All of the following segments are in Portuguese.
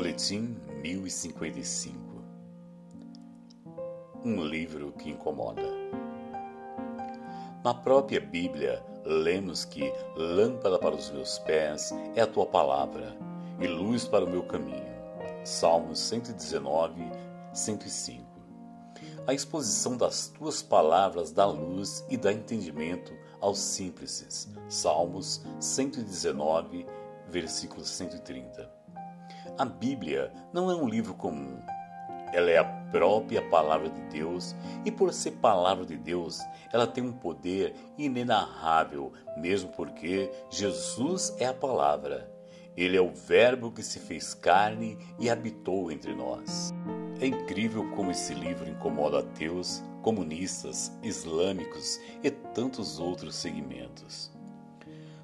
Boletim 1055 Um livro que incomoda. Na própria Bíblia, lemos que lâmpada para os meus pés é a tua palavra e luz para o meu caminho. Salmos 119, 105. A exposição das tuas palavras dá luz e dá entendimento aos simples. Salmos 119, versículo 130. A Bíblia não é um livro comum. Ela é a própria palavra de Deus e, por ser palavra de Deus, ela tem um poder inenarrável, mesmo porque Jesus é a palavra. Ele é o Verbo que se fez carne e habitou entre nós. É incrível como esse livro incomoda ateus, comunistas, islâmicos e tantos outros segmentos.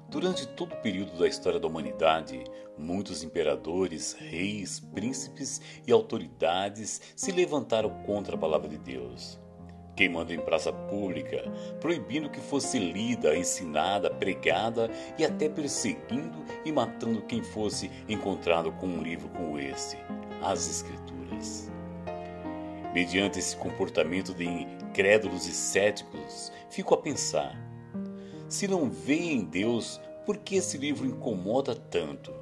Durante todo o período da história da humanidade, muitos imperadores, reis, príncipes e autoridades se levantaram contra a palavra de Deus, queimando em praça pública, proibindo que fosse lida, ensinada, pregada e até perseguindo e matando quem fosse encontrado com um livro como esse, as Escrituras. Mediante esse comportamento de incrédulos e céticos, fico a pensar se não veem em Deus, por que esse livro incomoda tanto?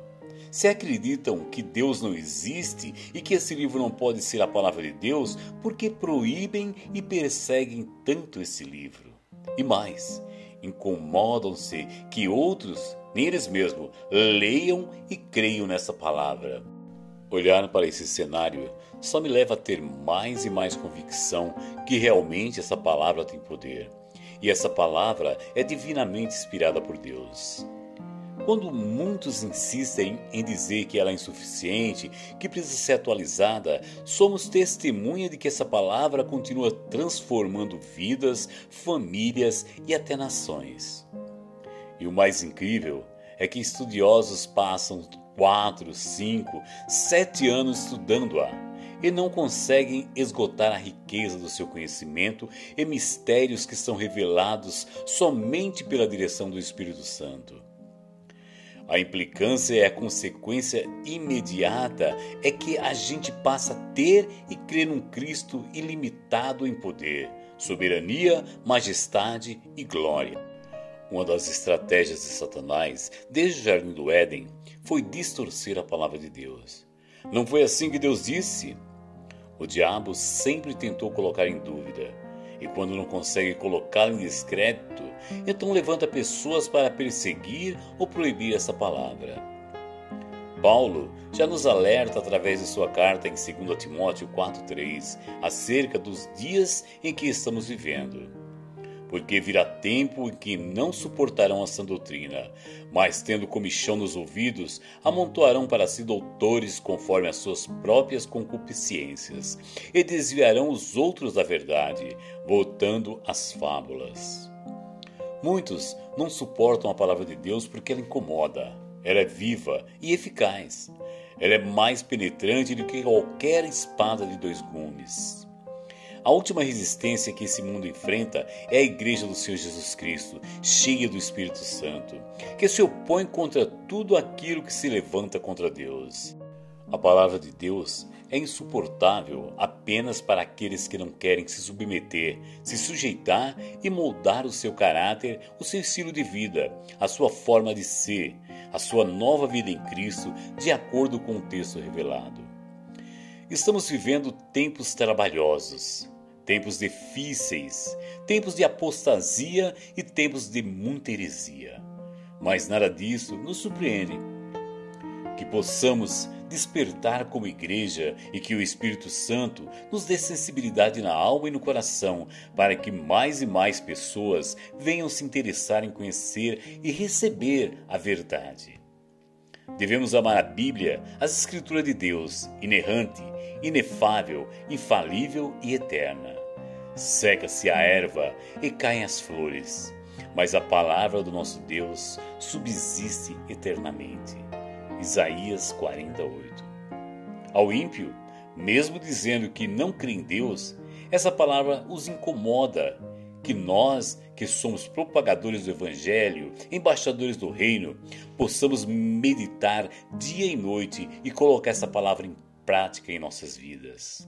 Se acreditam que Deus não existe e que esse livro não pode ser a palavra de Deus, por que proíbem e perseguem tanto esse livro? E mais, incomodam-se que outros, nem eles mesmos, leiam e creiam nessa palavra. Olhar para esse cenário só me leva a ter mais e mais convicção que realmente essa palavra tem poder e essa palavra é divinamente inspirada por Deus. Quando muitos insistem em dizer que ela é insuficiente, que precisa ser atualizada, somos testemunha de que essa palavra continua transformando vidas, famílias e até nações. E o mais incrível é que estudiosos passam quatro, cinco, sete anos estudando-a e não conseguem esgotar a riqueza do seu conhecimento e mistérios que são revelados somente pela direção do Espírito Santo. A implicância e a consequência imediata é que a gente passa a ter e crer num Cristo ilimitado em poder, soberania, majestade e glória. Uma das estratégias de Satanás, desde o jardim do Éden, foi distorcer a palavra de Deus. Não foi assim que Deus disse? O diabo sempre tentou colocar em dúvida, e quando não consegue colocá-lo em descrédito, então levanta pessoas para perseguir ou proibir essa palavra. Paulo já nos alerta através de sua carta em 2 Timóteo 4,3 acerca dos dias em que estamos vivendo porque virá tempo em que não suportarão a sã doutrina, mas tendo comichão nos ouvidos, amontoarão para si doutores conforme as suas próprias concupiscências, e desviarão os outros da verdade, voltando às fábulas. Muitos não suportam a palavra de Deus porque ela incomoda. Ela é viva e eficaz. Ela é mais penetrante do que qualquer espada de dois gumes. A última resistência que esse mundo enfrenta é a Igreja do Senhor Jesus Cristo, cheia do Espírito Santo, que se opõe contra tudo aquilo que se levanta contra Deus. A palavra de Deus é insuportável apenas para aqueles que não querem se submeter, se sujeitar e moldar o seu caráter, o seu estilo de vida, a sua forma de ser, a sua nova vida em Cristo, de acordo com o texto revelado. Estamos vivendo tempos trabalhosos, tempos difíceis, tempos de apostasia e tempos de muita heresia. Mas nada disso nos surpreende. Que possamos despertar como igreja e que o Espírito Santo nos dê sensibilidade na alma e no coração para que mais e mais pessoas venham se interessar em conhecer e receber a verdade. Devemos amar a Bíblia, as Escrituras de Deus, inerrante, inefável, infalível e eterna. Seca-se a erva e caem as flores, mas a palavra do nosso Deus subsiste eternamente. Isaías 48. Ao ímpio, mesmo dizendo que não crê em Deus, essa palavra os incomoda, que nós, que somos propagadores do Evangelho, embaixadores do Reino, possamos meditar dia e noite e colocar essa palavra em prática em nossas vidas.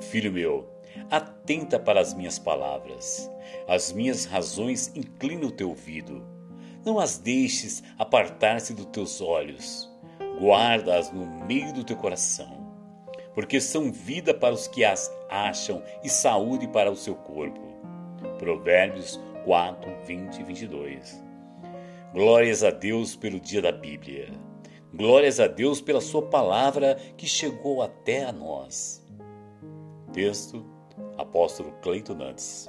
Filho meu, atenta para as minhas palavras, as minhas razões inclina o teu ouvido. Não as deixes apartar-se dos teus olhos, guarda-as no meio do teu coração, porque são vida para os que as acham e saúde para o seu corpo. Provérbios 4, 20 e 22. Glórias a Deus pelo dia da Bíblia. Glórias a Deus pela Sua palavra que chegou até a nós. Texto: Apóstolo Cleito Nantes.